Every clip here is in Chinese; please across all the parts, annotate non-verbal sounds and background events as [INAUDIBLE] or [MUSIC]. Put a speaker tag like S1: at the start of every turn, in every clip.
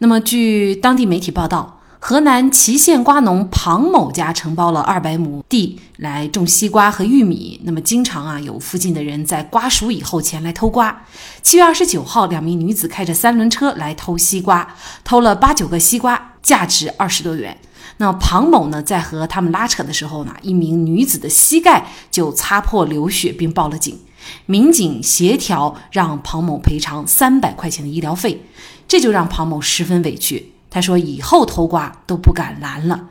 S1: 那么，据当地媒体报道，河南淇县瓜农庞某家承包了二百亩地来种西瓜和玉米。那么，经常啊有附近的人在瓜熟以后前来偷瓜。七月二十九号，两名女子开着三轮车来偷西瓜，偷了八九个西瓜，价值二十多元。那庞某呢，在和他们拉扯的时候呢，一名女子的膝盖就擦破流血，并报了警。民警协调让庞某赔偿三百块钱的医疗费，这就让庞某十分委屈。他说：“以后偷瓜都不敢拦了。”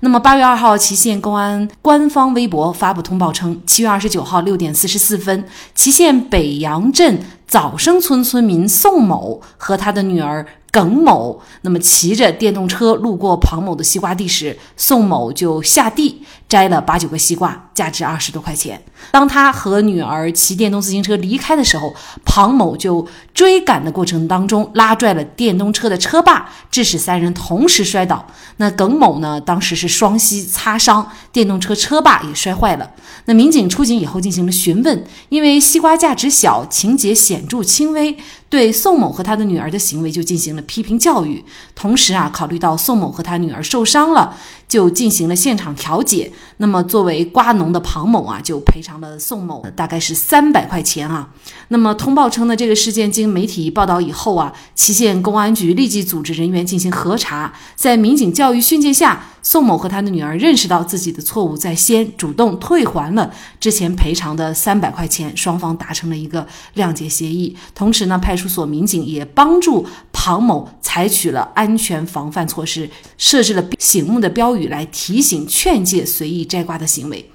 S1: 那么八月二号，祁县公安官方微博发布通报称，七月二十九号六点四十四分，祁县北阳镇早生村村民宋某和他的女儿。耿某那么骑着电动车路过庞某的西瓜地时，宋某就下地摘了八九个西瓜，价值二十多块钱。当他和女儿骑电动自行车离开的时候，庞某就追赶的过程当中拉拽了电动车的车把，致使三人同时摔倒。那耿某呢，当时是双膝擦伤，电动车车把也摔坏了。那民警出警以后进行了询问，因为西瓜价值小，情节显显著轻微。对宋某和他的女儿的行为就进行了批评教育，同时啊，考虑到宋某和他女儿受伤了，就进行了现场调解。那么作为瓜农的庞某啊，就赔偿了宋某大概是三百块钱啊。那么通报称呢，这个事件经媒体报道以后啊，祁县公安局立即组织人员进行核查，在民警教育训诫下。宋某和他的女儿认识到自己的错误在先，主动退还了之前赔偿的三百块钱，双方达成了一个谅解协议。同时呢，派派出所民警也帮助庞某采取了安全防范措施，设置了醒目的标语来提醒、劝诫随意摘瓜的行为。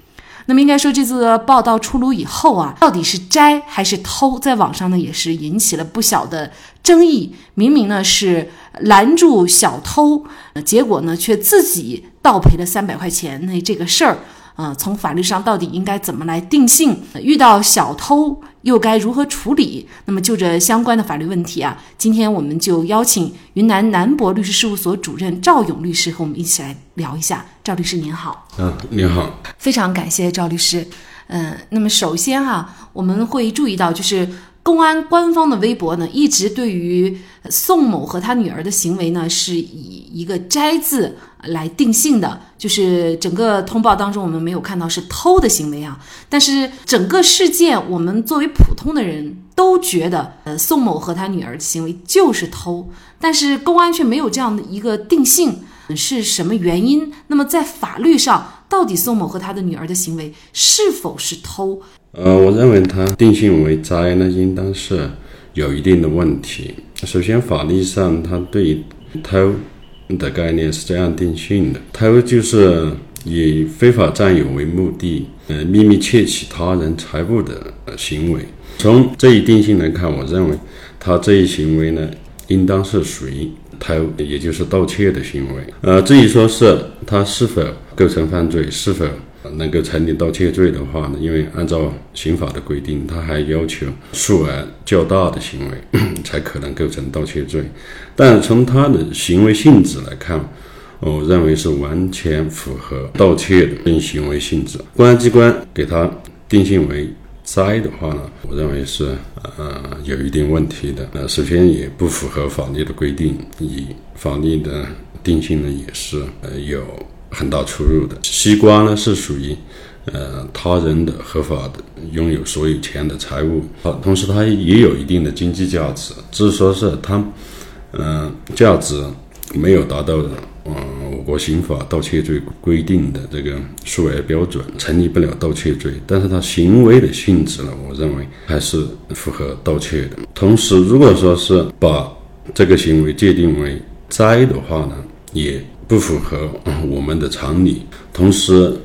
S1: 那么应该说，这次报道出炉以后啊，到底是摘还是偷，在网上呢也是引起了不小的争议。明明呢是拦住小偷，结果呢却自己倒赔了三百块钱。那这个事儿。啊，从法律上到底应该怎么来定性？遇到小偷又该如何处理？那么就这相关的法律问题啊，今天我们就邀请云南南博律师事务所主任赵勇律师和我们一起来聊一下。赵律师您好。
S2: 嗯，您好。
S1: 非常感谢赵律师。嗯，那么首先哈，我们会注意到就是。公安官方的微博呢，一直对于宋某和他女儿的行为呢，是以一个“摘”字来定性的。就是整个通报当中，我们没有看到是偷的行为啊。但是整个事件，我们作为普通的人都觉得，呃，宋某和他女儿的行为就是偷。但是公安却没有这样的一个定性，是什么原因？那么在法律上，到底宋某和他的女儿的行为是否是偷？
S2: 呃，我认为它定性为摘呢，应当是有一定的问题。首先，法律上它对于偷的概念是这样定性的：偷就是以非法占有为目的，呃，秘密窃取他人财物的行为。从这一定性来看，我认为他这一行为呢，应当是属于偷，也就是盗窃的行为。呃，至于说是他是否构成犯罪，是否？能够成立盗窃罪的话呢，因为按照刑法的规定，他还要求数额较大的行为 [COUGHS] 才可能构成盗窃罪。但从他的行为性质来看，我认为是完全符合盗窃的定行为性质。公安机关给他定性为摘的话呢，我认为是呃有一定问题的。呃，首先也不符合法律的规定，以法律的定性呢也是呃有。很大出入的西瓜呢，是属于呃他人的合法的拥有所有权的财物，好，同时它也有一定的经济价值，只是说是它嗯价值没有达到嗯我国刑法盗窃罪规定的这个数额标准，成立不了盗窃罪。但是它行为的性质呢，我认为还是符合盗窃的。同时，如果说是把这个行为界定为摘的话呢，也。不符合我们的常理，同时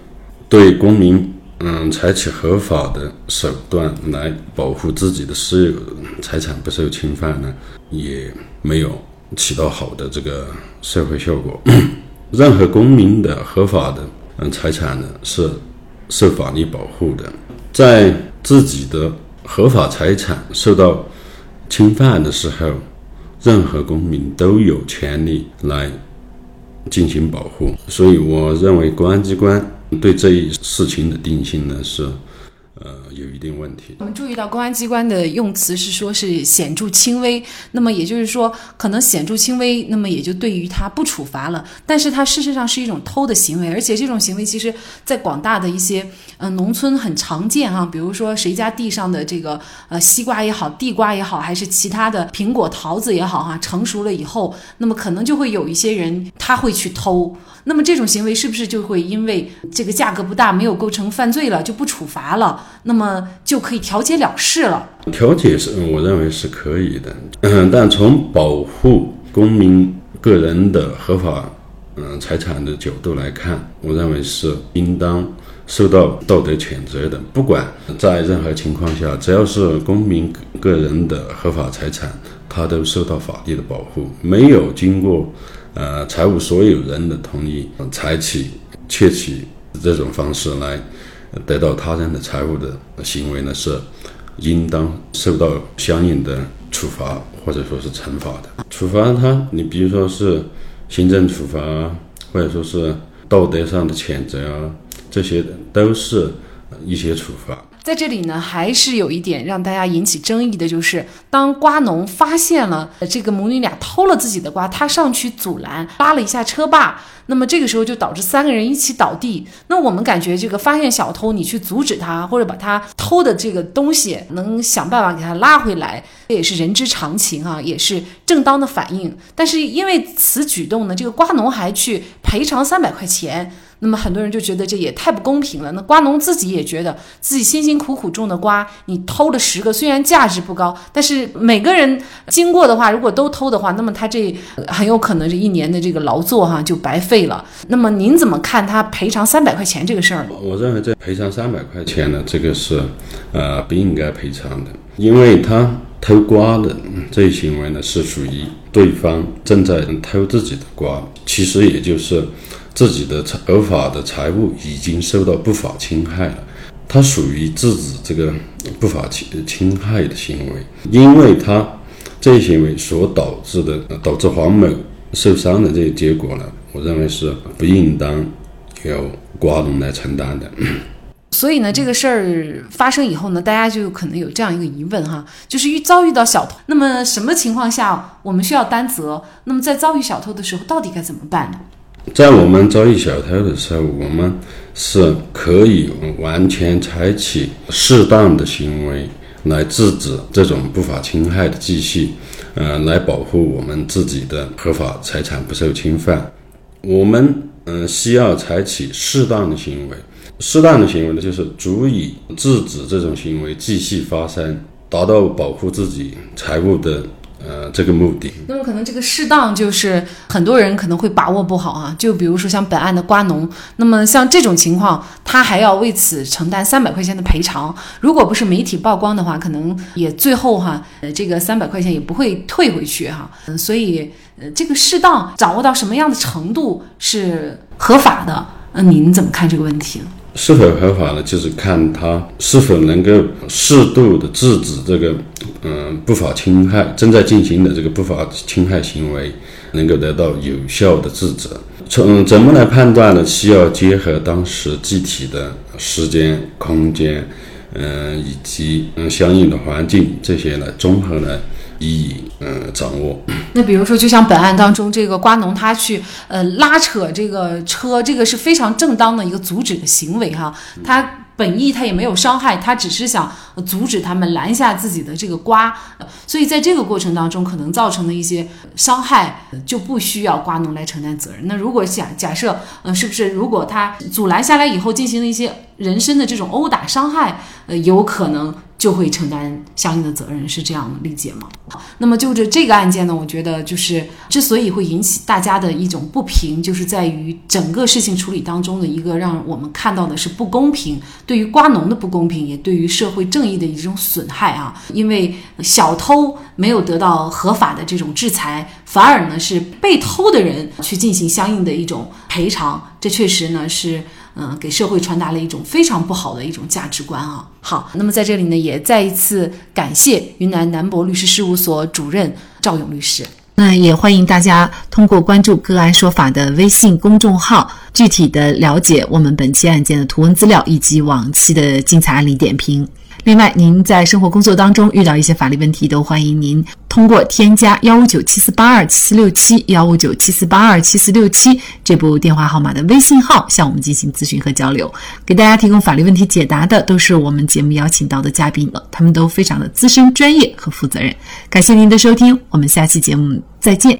S2: 对公民嗯采取合法的手段来保护自己的私有财产不受侵犯呢，也没有起到好的这个社会效果。[COUGHS] 任何公民的合法的嗯财产呢是受法律保护的，在自己的合法财产受到侵犯的时候，任何公民都有权利来进行保护。所以，我认为公安机关对这一事情的定性呢是。呃，有一定问题。
S1: 我们注意到公安机关的用词是说是显著轻微，那么也就是说，可能显著轻微，那么也就对于他不处罚了。但是它事实上是一种偷的行为，而且这种行为其实在广大的一些呃农村很常见哈。比如说谁家地上的这个呃西瓜也好，地瓜也好，还是其他的苹果、桃子也好哈，成熟了以后，那么可能就会有一些人他会去偷。那么这种行为是不是就会因为这个价格不大，没有构成犯罪了，就不处罚了？那么就可以调解了事了。
S2: 调解是，我认为是可以的。嗯，但从保护公民个人的合法嗯财产的角度来看，我认为是应当受到道德谴责的。不管在任何情况下，只要是公民个人的合法财产，他都受到法律的保护。没有经过呃财务所有人的同意，采取窃取这种方式来。得到他人的财物的行为呢，是应当受到相应的处罚或者说是惩罚的。处罚他，你比如说是行政处罚，或者说是道德上的谴责啊，这些都是一些处罚。
S1: 在这里呢，还是有一点让大家引起争议的，就是当瓜农发现了这个母女俩偷了自己的瓜，他上去阻拦，拉了一下车把。那么这个时候就导致三个人一起倒地。那我们感觉这个发现小偷，你去阻止他，或者把他偷的这个东西能想办法给他拉回来，这也是人之常情啊，也是正当的反应。但是因为此举动呢，这个瓜农还去赔偿三百块钱。那么很多人就觉得这也太不公平了。那瓜农自己也觉得自己辛辛苦苦种的瓜，你偷了十个，虽然价值不高，但是每个人经过的话，如果都偷的话，那么他这很有可能这一年的这个劳作哈就白费了。那么您怎么看他赔偿三百块钱这个事儿？
S2: 我认为这赔偿三百块钱呢，这个是呃不应该赔偿的，因为他偷瓜的这一行为呢是属于对方正在偷自己的瓜，其实也就是。自己的财合法的财物已经受到不法侵害了，他属于制止这个不法侵侵害的行为，因为他这一行为所导致的导致黄某受伤的这个结果呢，我认为是不应当由瓜农来承担的。[LAUGHS]
S1: 所以呢，这个事儿发生以后呢，大家就可能有这样一个疑问哈，就是遇遭遇到小偷，那么什么情况下我们需要担责？那么在遭遇小偷的时候，到底该怎么办呢？
S2: 在我们遭遇小偷的时候，我们是可以完全采取适当的行为来制止这种不法侵害的继续，呃，来保护我们自己的合法财产不受侵犯。我们嗯需要采取适当的行为，适当的行为呢，就是足以制止这种行为继续发生，达到保护自己财物的。呃，这个目的，
S1: 那么可能这个适当就是很多人可能会把握不好啊。就比如说像本案的瓜农，那么像这种情况，他还要为此承担三百块钱的赔偿。如果不是媒体曝光的话，可能也最后哈，呃，这个三百块钱也不会退回去哈。嗯，所以呃，这个适当掌握到什么样的程度是合法的？那，您怎么看这个问题？
S2: 是否合法呢？就是看他是否能够适度的制止这个，嗯，不法侵害正在进行的这个不法侵害行为，能够得到有效的制止。从怎么来判断呢？需要结合当时具体的时间、空间，嗯，以及嗯相应的环境这些来综合来。以嗯掌握。
S1: 那比如说，就像本案当中，这个瓜农他去呃拉扯这个车，这个是非常正当的一个阻止的行为哈。他本意他也没有伤害，他只是想阻止他们拦下自己的这个瓜。所以在这个过程当中，可能造成的一些伤害就不需要瓜农来承担责任。那如果假假设，呃，是不是如果他阻拦下来以后进行了一些人身的这种殴打伤害，呃，有可能。就会承担相应的责任，是这样理解吗？那么就着这个案件呢，我觉得就是之所以会引起大家的一种不平，就是在于整个事情处理当中的一个让我们看到的是不公平，对于瓜农的不公平，也对于社会正义的一种损害啊。因为小偷没有得到合法的这种制裁，反而呢是被偷的人去进行相应的一种赔偿，这确实呢是。嗯，给社会传达了一种非常不好的一种价值观啊。好，那么在这里呢，也再一次感谢云南南博律师事务所主任赵勇律师。那也欢迎大家通过关注“个案说法”的微信公众号，具体的了解我们本期案件的图文资料以及往期的精彩案例点评。另外，您在生活工作当中遇到一些法律问题，都欢迎您通过添加幺五九七四八二七四六七幺五九七四八二七四六七这部电话号码的微信号向我们进行咨询和交流。给大家提供法律问题解答的都是我们节目邀请到的嘉宾了，他们都非常的资深、专业和负责任。感谢您的收听，我们下期节目再见。